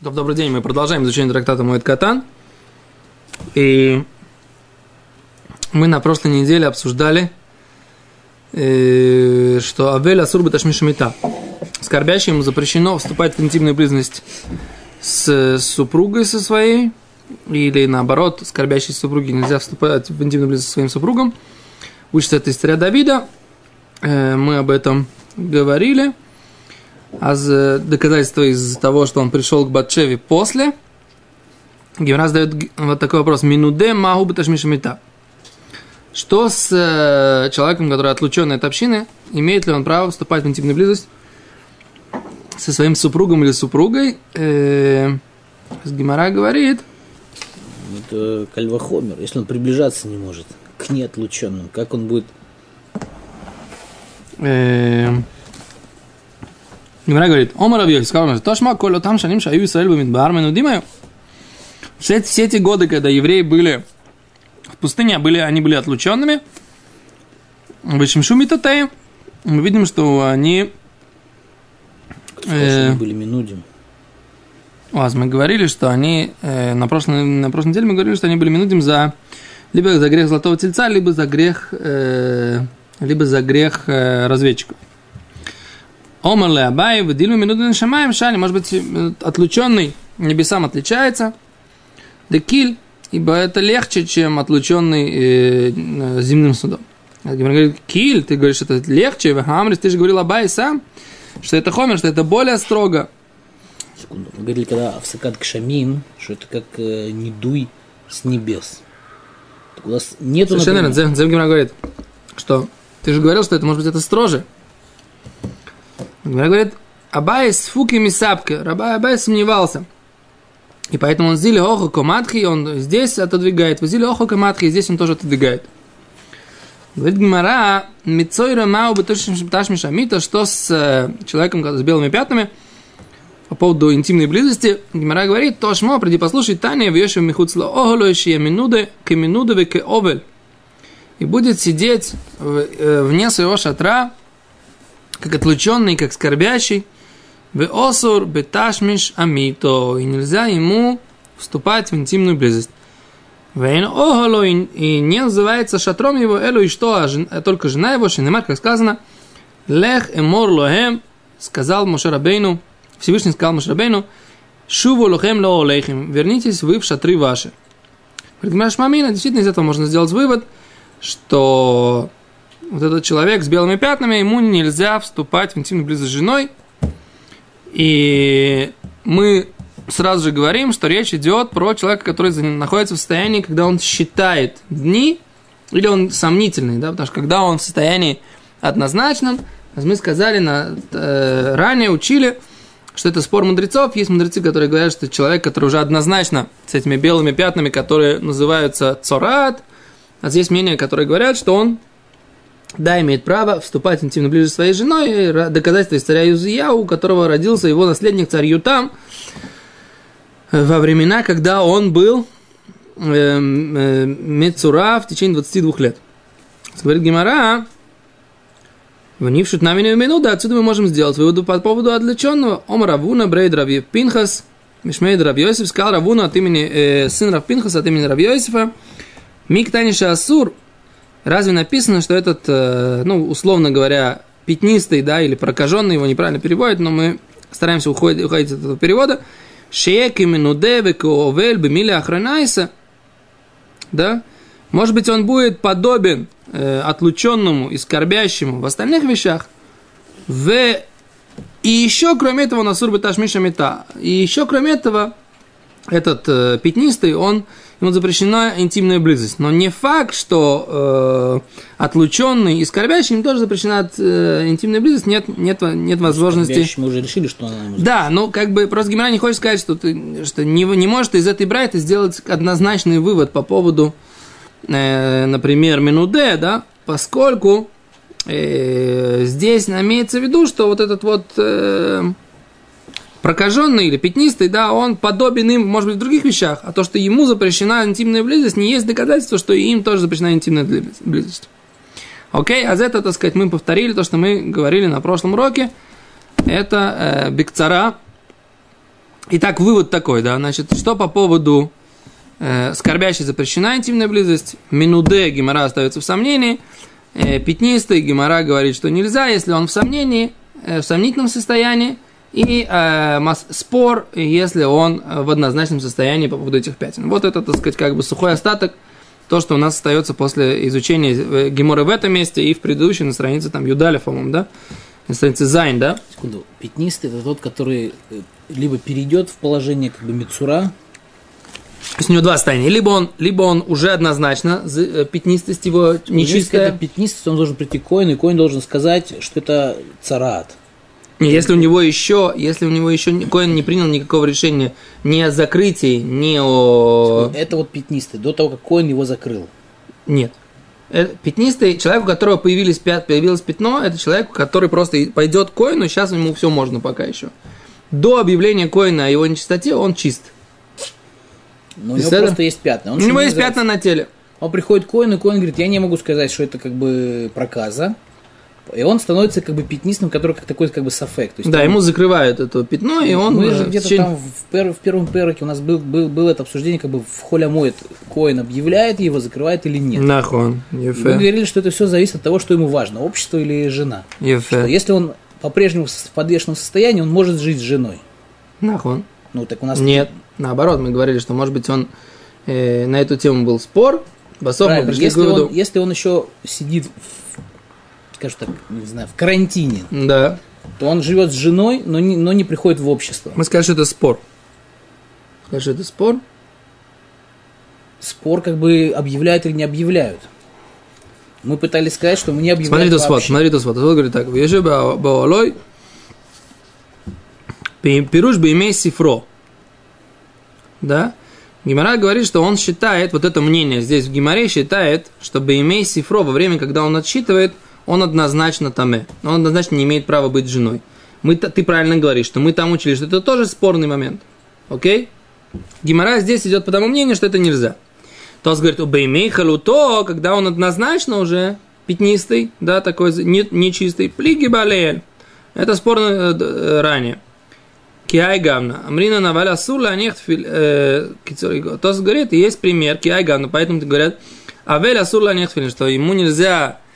Добрый день, мы продолжаем изучение трактата Моэт Катан. И мы на прошлой неделе обсуждали, э, что Авель Асур Баташмишамита. Скорбящему запрещено вступать в интимную близость с супругой со своей, или наоборот, скорбящей супруге нельзя вступать в интимную близость со своим супругом. Учится эта история Давида. Э, мы об этом говорили. А доказательство из того, что он пришел к Батшеве после, Гимра задает вот такой вопрос. Минуде магу беташмишамита. Что с э, человеком, который отлучен от общины, имеет ли он право вступать в интимную близость со своим супругом или супругой? Э, Гимара говорит. Это кальвахомер. Если он приближаться не может к неотлученным, как он будет... Э, Гимара говорит, Омар Авьев, сказал, Тошма, коль там шаним шаю Исраэль бамидбар менудимаю. Все, все эти годы, когда евреи были в пустыне, были, они были отлученными, в Ишимшуме Татея, мы видим, что они... Э, были минудим. У вас мы говорили, что они э, на, прошлой, на прошлой неделе мы говорили, что они были минудим за либо за грех золотого тельца, либо за грех, э, либо за грех э, разведчиков. Омар ле Абай, выдилу минуту шамаем шани, может быть, отлученный небесам отличается. Декиль, ибо это легче, чем отлученный э, э земным судом. Гимар говорит, киль, ты говоришь, это легче, Хамрис, ты же говорил Абай сам, что это хомер, что это более строго. Секунду, мы говорили, когда Авсакат Кшамин, что это как э, не дуй с небес. Так у нас нету, Совершенно верно, Зем говорит, что ты же говорил, что это может быть это строже. Гмара говорит, Абай с фуки мисапки. Абай сомневался. И поэтому он зили охо коматхи, он здесь отодвигает. Зили охо коматхи, здесь он тоже отодвигает. Говорит Гмара, Мицойра Мау Беташмишамита, что с э, человеком с белыми пятнами, по поводу интимной близости, Гмара говорит, то шмо, приди послушай Таня, в Йошев Михуцла Оголоющие минуды, к минуды к овель. И будет сидеть э, вне своего шатра, как отлученный, как скорбящий. В осур беташмиш амито. И нельзя ему вступать в интимную близость. Вейн охоло и не называется шатром его элу и что, а, а только жена его, Шинемар, как сказано, лех эмор лохем, сказал Мошерабейну, Всевышний сказал Мошерабейну, шуву лохем ло олейхим, вернитесь вы в шатры ваши. Говорит, Мамина, действительно из этого можно сделать вывод, что вот этот человек с белыми пятнами, ему нельзя вступать в интимную близость с женой. И мы сразу же говорим, что речь идет про человека, который находится в состоянии, когда он считает дни, или он сомнительный, да, потому что когда он в состоянии однозначном, мы сказали на, э, ранее, учили, что это спор мудрецов. Есть мудрецы, которые говорят, что человек, который уже однозначно с этими белыми пятнами, которые называются цорат, а здесь мнение, которые говорят, что он да, имеет право вступать интимно ближе своей женой. Доказательство из царя Юзия, у которого родился его наследник царь Ютам во времена, когда он был э, э, Мецура в течение 22 лет. Говорит Гимара, Внившут нами не минута, отсюда мы можем сделать выводу по поводу отвлеченного. Ом Равуна Брейд Рави Пинхас, Мишмейд Рави Йосиф, сказал Равуна от имени, э, сын Рав Пинхаса от имени Рави Йосифа, Мик Таниша Асур, Разве написано, что этот, э, ну, условно говоря, пятнистый, да, или прокаженный, его неправильно переводят, но мы стараемся уходить, уходить от этого перевода. Шеек именно девек овель бемиля охранайса. Да? Может быть, он будет подобен э, отлученному и скорбящему в остальных вещах. В... И еще, кроме этого, Насур Беташмиша Мета. И еще, кроме этого, этот э, пятнистый, он ему запрещена интимная близость. Но не факт, что э, отлученный и скорбящий им тоже запрещена э, интимная близость, нет, нет, нет возможности. Мы уже решили, что она может Да, ну как бы просто Гимара не хочет сказать, что ты что не, не может из этой брайта сделать однозначный вывод по поводу, э, например, минуде, да, поскольку э, здесь имеется в виду, что вот этот вот э, прокаженный или пятнистый, да, он подобен им, может быть, в других вещах, а то, что ему запрещена интимная близость, не есть доказательство, что и им тоже запрещена интимная близость. Окей, а за это, так сказать, мы повторили то, что мы говорили на прошлом уроке. Это э, бикцара, Итак, вывод такой, да, значит, что по поводу э, скорбящей запрещена интимная близость, минуде гемора остается в сомнении, э, пятнистый гемора говорит, что нельзя, если он в сомнении, э, в сомнительном состоянии, и э, спор, если он в однозначном состоянии по поводу этих пятен. Вот это, так сказать, как бы сухой остаток, то, что у нас остается после изучения э, Гемора в этом месте и в предыдущей на странице там Юдаля, по-моему, да? На странице Зайн, да? Секунду. Пятнистый это тот, который э, либо перейдет в положение как бы мецура, То есть у него два состояния. Либо он, либо он уже однозначно, э, пятнистость его Если нечистая. это пятнистость, он должен прийти к коину, и коин должен сказать, что это царат. Если у него еще, если у него еще Коэн не принял никакого решения ни о закрытии, ни о... Это вот пятнистый, до того, как коин его закрыл. Нет. Э, Пятнистый, человек, у которого появились пят, появилось пятно, это человек, который просто пойдет к коину, сейчас ему все можно пока еще. До объявления коина о его нечистоте он чист. Но у него Беседа? просто есть пятна. Он у него не есть пятна на теле. Он приходит к коину, и коин говорит, я не могу сказать, что это как бы проказа. И он становится как бы пятнистым, который как такой как бы сафек. То есть Да, там- ему закрывают это пятно, и он... Мы же где-то течение- там в, пер- в первом пероке у нас был, был, было это обсуждение, как бы в холе моет коин объявляет его, закрывает или нет. Нахон, Мы говорили, что это все зависит от того, что ему важно, общество или жена. Что если он по-прежнему в подвешенном состоянии, он может жить с женой. Нахон. Ну, так у нас... Нет, наоборот, мы говорили, что, может быть, он э, на эту тему был спор, Басов мы пришли Если к выводу... он, если он еще сидит, в, скажем так, не знаю, в карантине, Да, то он живет с женой, но не, но не приходит в общество. мы сказали, что это спор. Что это спор. Спор как бы объявляют или не объявляют. Мы пытались сказать, что мы не объявляем Смотри, Тосфот, вообще. смотри, Тосфот. Тосфот говорит так. Вежи баолой, пируш бы имей сифро. Да? Гимара говорит, что он считает, вот это мнение здесь в Гимаре считает, что имей сифро во время, когда он отсчитывает, он однозначно таме. Он однозначно не имеет права быть женой. Мы, ты правильно говоришь, что мы там учили, что это тоже спорный момент. Окей? Гимара здесь идет по тому мнению, что это нельзя. Тос говорит, убеймей халуто, когда он однозначно уже пятнистый, да, такой не- нечистый, плиги балеэль. Это спорно э, э, ранее. Киай гамна. Амрина наваля сула них Тос говорит, есть пример, киай гамна, поэтому говорят, авель асула них что ему нельзя э,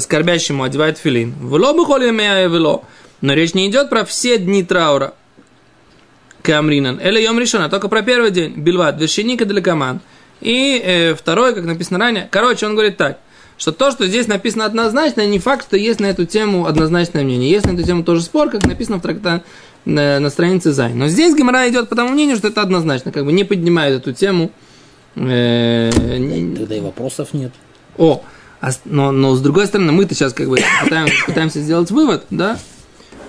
скорбящему одевать филин. Вло бы холи вело. Но речь не идет про все дни траура. Камринан. Или йом решена, только про первый день. Бильват, вершиника для команд. И э, второй, как написано ранее. Короче, он говорит так, что то, что здесь написано однозначно, не факт, что есть на эту тему однозначное мнение. Есть на эту тему тоже спор, как написано в тракта на, на странице Зай. Но здесь Гемора идет по тому мнению, что это однозначно, как бы не поднимает эту тему. Э, не- Тогда и вопросов нет. о, но, но с другой стороны, мы-то сейчас как бы пытаем- пытаемся сделать вывод, да?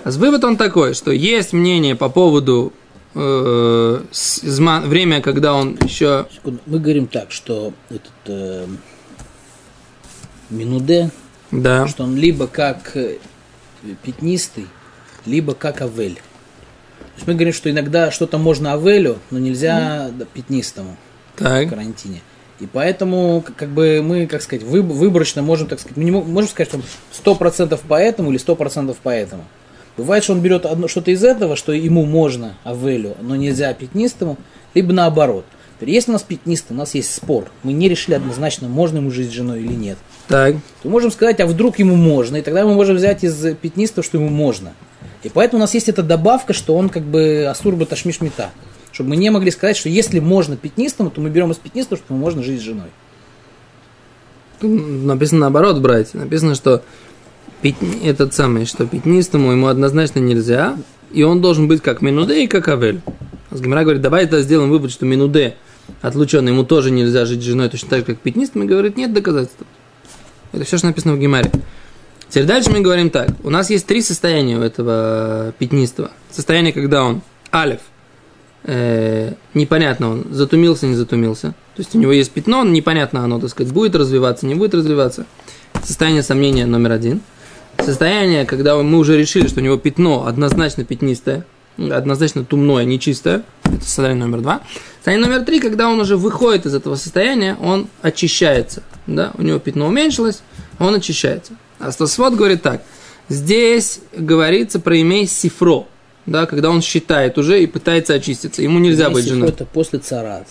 А вывод он такой, что есть мнение по поводу э, зма- время, когда он еще... Секунду. Мы говорим так, что этот э, Минуде, Да, что он либо как э, пятнистый, либо как Авель. То есть мы говорим, что иногда что-то можно Авелю, но нельзя да, пятнистому в так, карантине. И поэтому, как бы мы, как сказать, выб- выборочно можем, так сказать, мы не мо- можем сказать, что сто процентов по этому или сто процентов по этому. Бывает, что он берет одно, что-то из этого, что ему можно Авелю, но нельзя пятнистому, либо наоборот. Если у нас пятнистый, у нас есть спор, мы не решили однозначно, можно ему жить с женой или нет, так, то можем сказать, а вдруг ему можно, и тогда мы можем взять из пятнистого, что ему можно. И поэтому у нас есть эта добавка, что он как бы асурба ташмишмита. Чтобы мы не могли сказать, что если можно пятнистому, то мы берем из пятнистого, что можно жить с женой. написано наоборот, братья. Написано, что пятни- этот самый, что пятнистому ему однозначно нельзя, и он должен быть как Минуде и как Авель. Гимара говорит, давай это сделаем вывод, что Минуде отлученный, ему тоже нельзя жить с женой точно так же, как пятнистым, и говорит, нет доказательств. Это все, что написано в Гимаре. Теперь дальше мы говорим так. У нас есть три состояния у этого пятнистого. Состояние, когда он алиф, э, непонятно, он затумился, не затумился. То есть у него есть пятно, но непонятно оно, так сказать, будет развиваться, не будет развиваться. Состояние сомнения номер один. Состояние, когда мы уже решили, что у него пятно однозначно пятнистое, однозначно тумное, нечистое. Это состояние номер два. Состояние номер три, когда он уже выходит из этого состояния, он очищается. Да? У него пятно уменьшилось, он очищается. А Стасвод говорит так. Здесь говорится про имей сифро. Да, когда он считает уже и пытается очиститься. Ему нельзя быть Если женой. это после царат.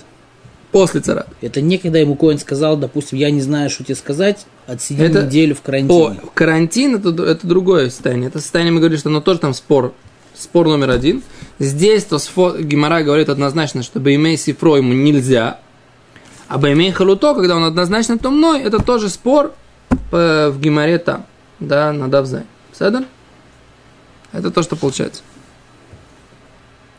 После царат. Это не когда ему Коин сказал, допустим, я не знаю, что тебе сказать, отсиди Это- неделю в О, карантине. карантин это, это другое состояние. Это состояние, мы говорим, что оно тоже там спор. Спор номер один. Здесь то сфо- Гимара говорит однозначно, что Беймей Сифро ему нельзя. А Беймей Халуто, когда он однозначно тумной, это тоже спор по- в Гимаре там. Да, на Давзай. Седер? Это то, что получается.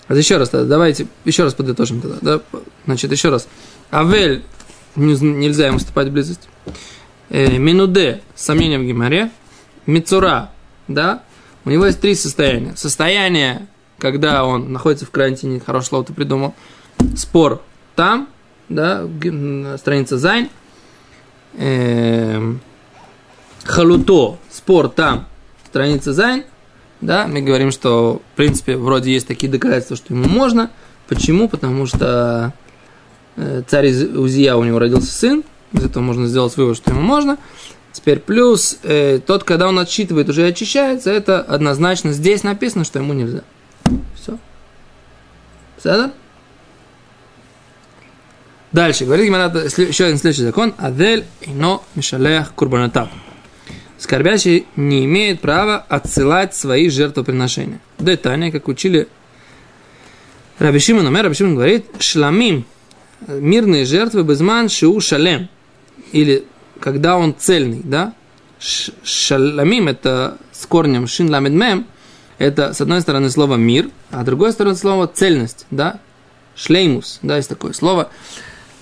Вот еще раз давайте еще раз подытожим тогда. Да? Значит, еще раз. Авель не- нельзя ему вступать в близость. Э, Минуде, сомнение в Гимаре. Мицура, да, у него есть три состояния. Состояние, когда он находится в карантине, хорошее слово ты придумал. Спор там, да, странице זין. ימי חלוטו, спор там, страница זין. Да, мы говорим, что, в принципе, вроде есть такие доказательства, что ему можно. Почему? Потому что э, царь Узия, у него родился сын. Из этого можно сделать вывод, что ему можно. Теперь плюс э, тот, когда он отсчитывает, уже очищается, это однозначно здесь написано, что ему нельзя. Все. Сада? Дальше, говорит Гимара, сле- еще один следующий закон. Адель ино мишалех курбанатав. Скорбящий не имеет права отсылать свои жертвоприношения. Детание, как учили Раби Шимон Омер, Раби Шимон говорит, шламим, мирные жертвы безман шиу шалем. Или когда он цельный, да? Шаламим это с корнем шин ламед мем, это с одной стороны слово мир, а с другой стороны слово цельность, да? Шлеймус, да, есть такое слово,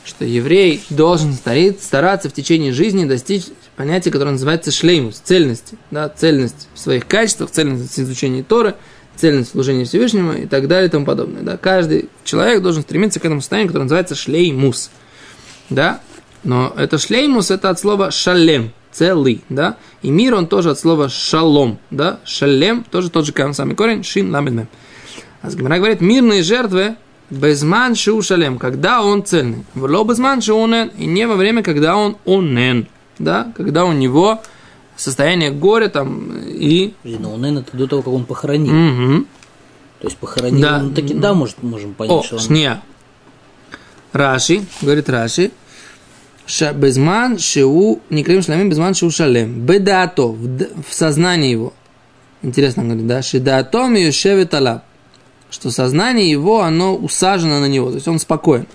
что еврей должен стараться в течение жизни достичь понятия, которое называется шлеймус, цельности, да, цельность в своих качествах, цельность в изучении Торы, цельность в служении Всевышнему и так далее и тому подобное. Да. Каждый человек должен стремиться к этому состоянию, которое называется шлеймус. Да? Но это шлеймус, это от слова шалем, целый, да? И мир, он тоже от слова шалом, да? Шалем, тоже тот же самый корень, шин ламед мем. А Гимара говорит, мирные жертвы безман шалем, когда он цельный. Вло безман шу онен, и не во время, когда он онен, да? Когда у него состояние горя там и... Подожди, но наверное, это до того, как он похоронил. Мгм. То есть похоронил, Да. он таки да, может, можем понять, О, что он... шния. Раши, говорит Раши, Ша- безман шеу, не крем шламим, безман шеу шалем. Бедато, в, в сознании его. Интересно, он говорит, да? Шедато миюшевет алаб. Что сознание его, оно усажено на него, то есть он спокоен.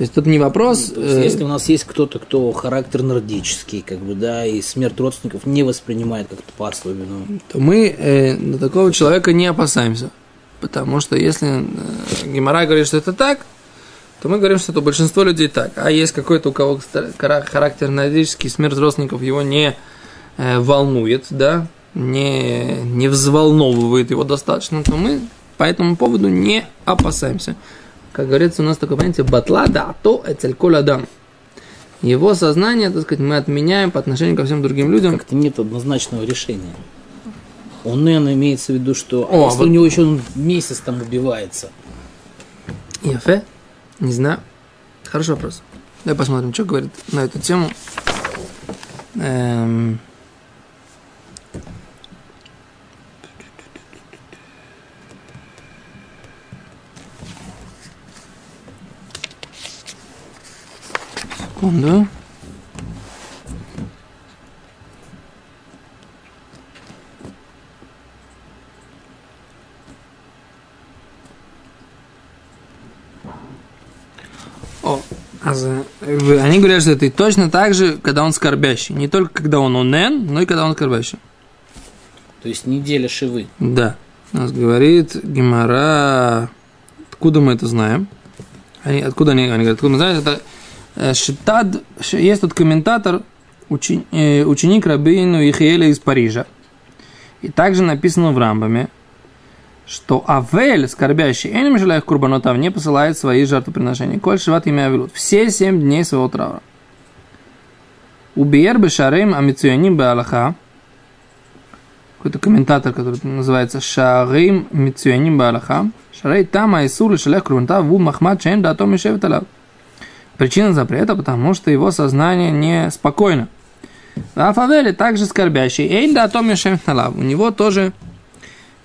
То есть тут не вопрос... То есть, э, если у нас есть кто-то, кто характер нордический, как бы, да, и смерть родственников не воспринимает как-то по-особенному. то мы э, на такого человека не опасаемся. Потому что если э, Гемора говорит, что это так, то мы говорим, что это большинство людей так. А есть какой-то у кого характер нордический, смерть родственников его не э, волнует, да, не, не взволновывает его достаточно, то мы по этому поводу не опасаемся. Как говорится, у нас такое понятие батла да то эцельколь адам. Его сознание, так сказать, мы отменяем по отношению ко всем другим людям. Как-то нет однозначного решения. Он, наверное, имеется в виду, что а О, если вот- у него еще он месяц там убивается, Яфе? Не знаю. Хороший вопрос. Давай посмотрим, что говорит на эту тему. Эм. Секунду. О, а они говорят, что это точно так же, когда он скорбящий. Не только когда он онен, но и когда он скорбящий. то есть неделя шивы. Да. Нас говорит Гимара. Откуда мы это знаем? Они, откуда они, они говорят, откуда мы знаем? Это Шитад, Ш- есть тут комментатор, э, ученик Рабину Ихиеля из Парижа. И также написано в Рамбаме, что Авель, скорбящий, Энем Желаях Курбанотав, не посылает свои жертвоприношения. Коль Шиват имя Авилут. Все семь дней своего траура. Убиер Бешарем Амицуяним Беалаха. Какой-то комментатор, который называется Шарим Мицуяним Беалаха. Шарей Тама Исур Шалех Курбанотав Ву Махмад Шейн Датом Мишевет Алав. Причина запрета, потому что его сознание не спокойно. А Фавели также скорбящий. Эйн Датом Мишевет Алав. У него тоже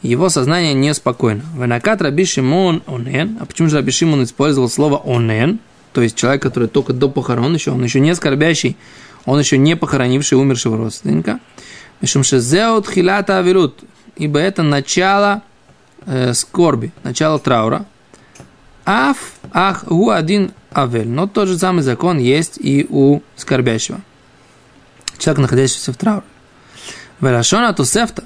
его сознание неспокойно. Венакат Раби Шимон онен. А почему же Раби использовал слово онен? То есть человек, который только до похорон еще, он еще не скорбящий, он еще не похоронивший умершего родственника. Мишумшезеут хилата авирут. Ибо это начало э, скорби, начало траура. Аф, ах, у один авель. Но тот же самый закон есть и у скорбящего. Человек, находящийся в трауре. Велашона тосефта.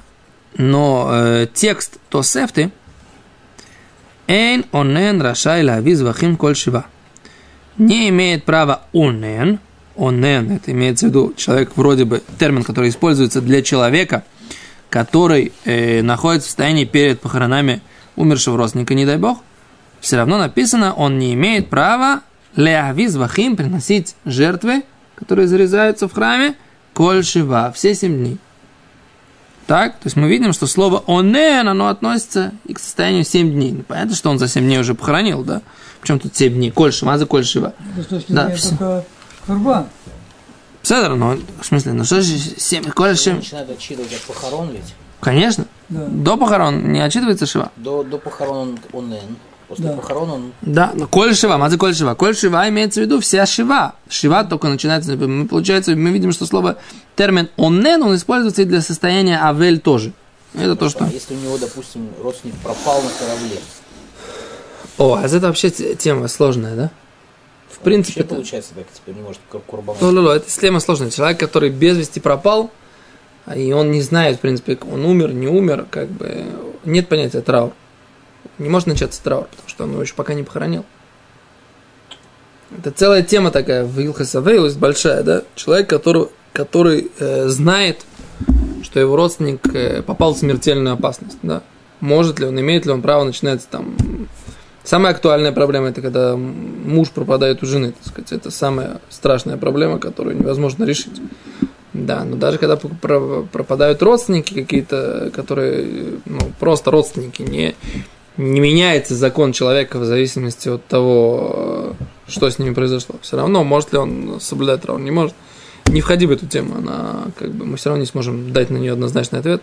Но э, текст тосефты Эйн онен рашай лавиз вахим коль шива. Не имеет права онен. Онен, это имеется в виду человек вроде бы термин, который используется для человека, который э, находится в состоянии перед похоронами умершего родственника, не дай бог, все равно написано, он не имеет права леавиз вахим приносить жертвы, которые зарезаются в храме, коль шива, все семь дней. Так, то есть мы видим, что слово «онен», оно относится и к состоянию 7 дней. Ну, понятно, что он за 7 дней уже похоронил, да? Причем тут 7 дней? Кольшива, а за Кольшива. Да, только Курбан. Седер, ну, в смысле, ну что же 7, Кольшива? Начинают отчитывать от похорон ведь. Конечно. Да. До похорон не отчитывается Шива. До, до похорон он онен. После Да. похорон он Да, но коль шива, мазы коль шива. Коль шива имеется в виду вся шива. Шива только начинается, мы, получается, мы видим, что слово термин оннен, он используется и для состояния авель тоже. Это то, что... А если у него, допустим, родственник пропал на корабле, О, а это вообще те- тема сложная, да? В принципе, вообще это... получается так теперь не может как курбан. Ну, это тема сложная. Человек, который без вести пропал, и он не знает, в принципе, он умер, не умер, как бы нет понятия траур. Не может начаться траур, потому что он его еще пока не похоронил. Это целая тема такая в Илхасавейлус большая, да? Человек, который, который э, знает, что его родственник э, попал в смертельную опасность, да? Может ли он, имеет ли он право, начинается там... Самая актуальная проблема это когда муж пропадает у жены, так сказать. Это самая страшная проблема, которую невозможно решить. Да, но даже когда про- пропадают родственники какие-то, которые ну, просто родственники, не, не меняется закон человека в зависимости от того, э, что с ними произошло. Все равно, может ли он соблюдать траур, не может. Не входи в эту тему, она как бы мы все равно не сможем дать на нее однозначный ответ.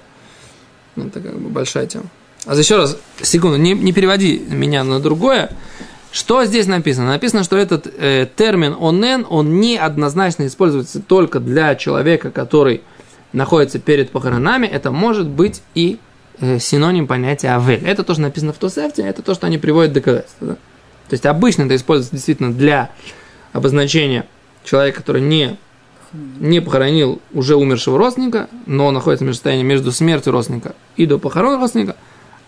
Это как бы большая тема. А еще раз, секунду, не, не переводи меня на другое. Что здесь написано? Написано, что этот э, термин онен, он не однозначно используется только для человека, который находится перед похоронами. Это может быть и синоним понятия авель. Это тоже написано в Тосефте, это то, что они приводят доказательства. Да? То есть обычно это используется действительно для обозначения человека, который не, не похоронил уже умершего родственника, но находится в состоянии между смертью родственника и до похорон родственника,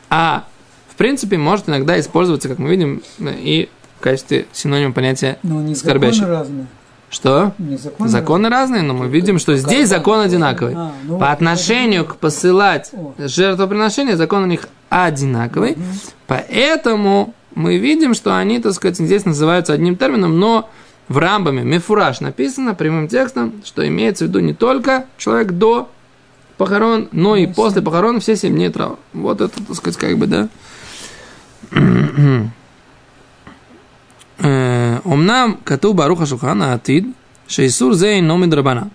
а в принципе может иногда использоваться, как мы видим, и в качестве синонима понятия Но скорбящий. разные. Что? Законы, Законы разные, но мы видим, что здесь закон одинаковый. А, ну, По отношению к посылать О. жертвоприношения, закон у них одинаковый. Поэтому мы видим, что они, так сказать, здесь называются одним термином, но в рамбаме мефураж написано прямым текстом, что имеется в виду не только человек до похорон, но и после похорон все семь дней траур. Вот это, так сказать, как бы, да. Э, Омнам кату баруха шухана атид, шейсур зей номид рабана.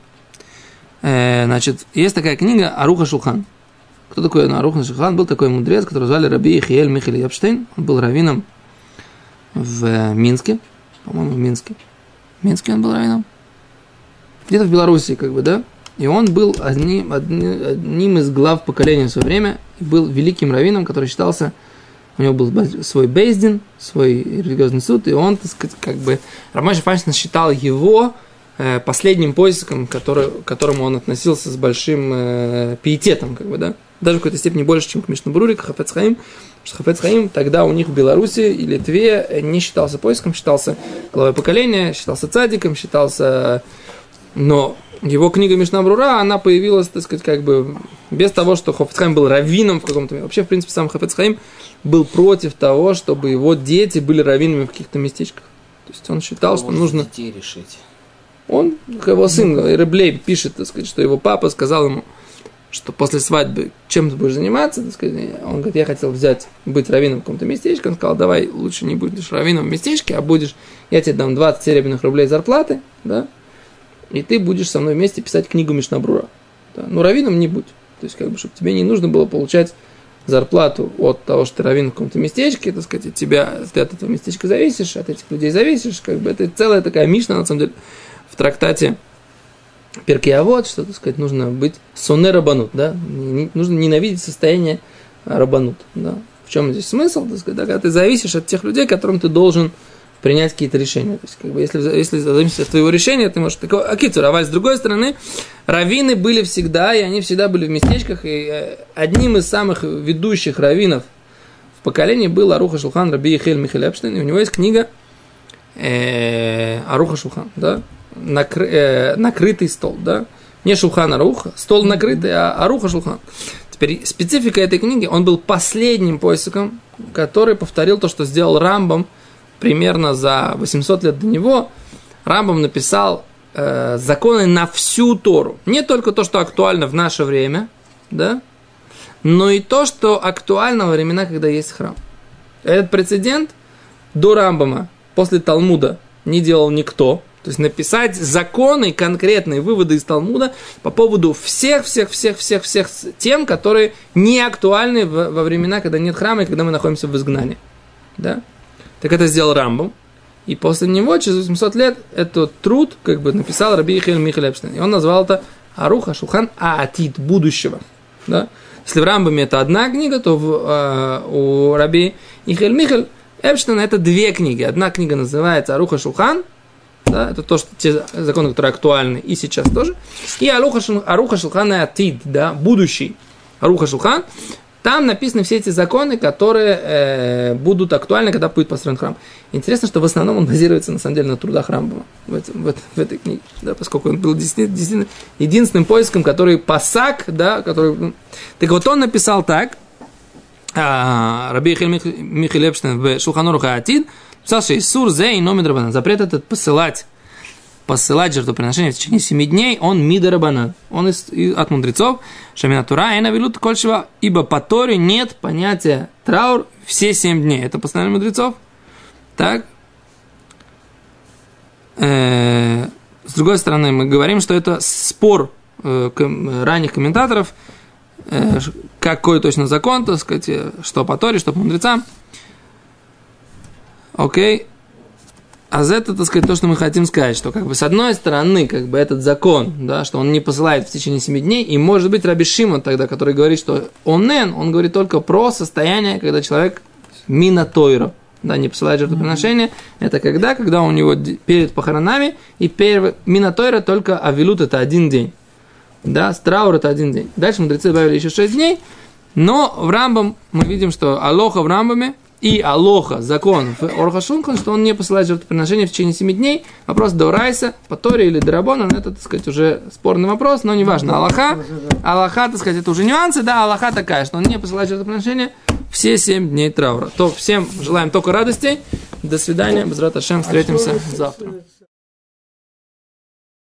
Э, Значит, есть такая книга Аруха Шулхан. Кто такой Аруха Шулхан? Был такой мудрец, которого звали Раби Ихиэль Михаил Епштейн. Он был раввином в э, Минске. По-моему, в Минске. В Минске он был раввином. Где-то в Беларуси, как бы, да? И он был одним, одни- одним из глав поколения в свое время. Был великим раввином, который считался у него был свой бейздин, свой религиозный суд, и он, так сказать, как бы, Рамаш Панчин считал его э, последним поиском, который, к которому он относился с большим э, пиететом, как бы, да, даже в какой-то степени больше, чем к Мишнабруре, к Хафецхаим, что Хафецхаим тогда у них в Беларуси и Литве э, не считался поиском, считался главой поколения, считался цадиком, считался, но его книга Мишнабрура, она появилась, так сказать, как бы без того, что Хафецхайм был раввином в каком-то... Вообще, в принципе, сам Хафецхайм был против того, чтобы его дети были раввинами в каких-то местечках. То есть он считал, что нужно... детей решить. Он, его сын, Реблей, пишет, так сказать, что его папа сказал ему, что после свадьбы чем ты будешь заниматься, так сказать, он говорит, я хотел взять, быть раввином в каком-то местечке, он сказал, давай лучше не будешь раввином в местечке, а будешь, я тебе дам 20 серебряных рублей зарплаты, да, и ты будешь со мной вместе писать книгу Мишнабрура. Да? Ну, раввином не будь. То есть, как бы, чтобы тебе не нужно было получать зарплату от того, что ты раввин в каком-то местечке, так сказать, от тебя, ты от этого местечка зависишь, от этих людей зависишь, как бы это целая такая мишна, на самом деле, в трактате Перкиавод, что, так сказать, нужно быть соне рабанут, да, нужно ненавидеть состояние рабанут, да. В чем здесь смысл, так сказать, да, когда ты зависишь от тех людей, которым ты должен принять какие-то решения. То есть, как бы, если, если зависит от твоего решения, ты можешь такого акицур. А с другой стороны, раввины были всегда, и они всегда были в местечках, и э, одним из самых ведущих раввинов в поколении был Аруха Шулхан Раби Ехель Михаил Эпштейн, и у него есть книга э, Аруха Шулхан, да, накры, э, накрытый стол, да, не Шулхан Аруха, стол накрытый, а Аруха Шулхан. Теперь специфика этой книги, он был последним поиском, который повторил то, что сделал Рамбом – примерно за 800 лет до него, Рамбам написал э, законы на всю Тору. Не только то, что актуально в наше время, да, но и то, что актуально во времена, когда есть храм. Этот прецедент до Рамбама, после Талмуда, не делал никто. То есть написать законы, конкретные выводы из Талмуда по поводу всех, всех, всех, всех, всех тем, которые не актуальны во времена, когда нет храма и когда мы находимся в изгнании. Да? Так это сделал Рамбом. И после него, через 800 лет, этот труд как бы написал Раби Ихель Михаил Эпштейн. И он назвал это Аруха Шухан Аатит, будущего. Да? Если в Рамбаме это одна книга, то в, э, у Раби Ихель Михаил Эпштейна это две книги. Одна книга называется Аруха Шухан, да, это то, что те законы, которые актуальны и сейчас тоже. И Аруха, Аруха Шулхан да, будущий Аруха Шулхан, там написаны все эти законы, которые э, будут актуальны, когда будет построен храм. Интересно, что в основном он базируется, на самом деле, на трудах Рамбова в, в, в этой книге, да, поскольку он был действительно единственным поиском, который пасак, да, который... Так вот, он написал так, а, Раби Михаил Эпштейн в Шулханоруха Атид, писал, что Исур зе и номер запрет этот посылать посылать жертвоприношение в течение семи дней, он мидарабанан. Он из, от мудрецов. Шаминатура и навелут кольшева, ибо по Торе нет понятия траур все семь дней. Это постановление мудрецов. Так. Э, с другой стороны, мы говорим, что это спор э, ранних комментаторов, э, какой точно закон, так сказать, что по Торе, что по мудрецам. Окей. А за это, так сказать, то, что мы хотим сказать, что как бы с одной стороны, как бы этот закон, да, что он не посылает в течение семи дней, и может быть Раби Шимон тогда, который говорит, что он нен, он говорит только про состояние, когда человек мина тойро, да, не посылает жертвоприношение, это когда, когда у него перед похоронами, и перед минотойра только авилут это один день. Да, страур это один день. Дальше мудрецы добавили еще шесть дней, но в Рамбам мы видим, что алоха в Рамбаме и алоха, закон в Орхашунхан, что он не посылает жертвоприношение в течение 7 дней. Вопрос до Райса, по Торе или Дарабона, это, так сказать, уже спорный вопрос, но не важно. Аллаха, Аллаха, так сказать, это уже нюансы, да, Аллаха такая, что он не посылает жертвоприношение все 7 дней траура. То всем желаем только радостей. До свидания. Без Ашем. Встретимся завтра.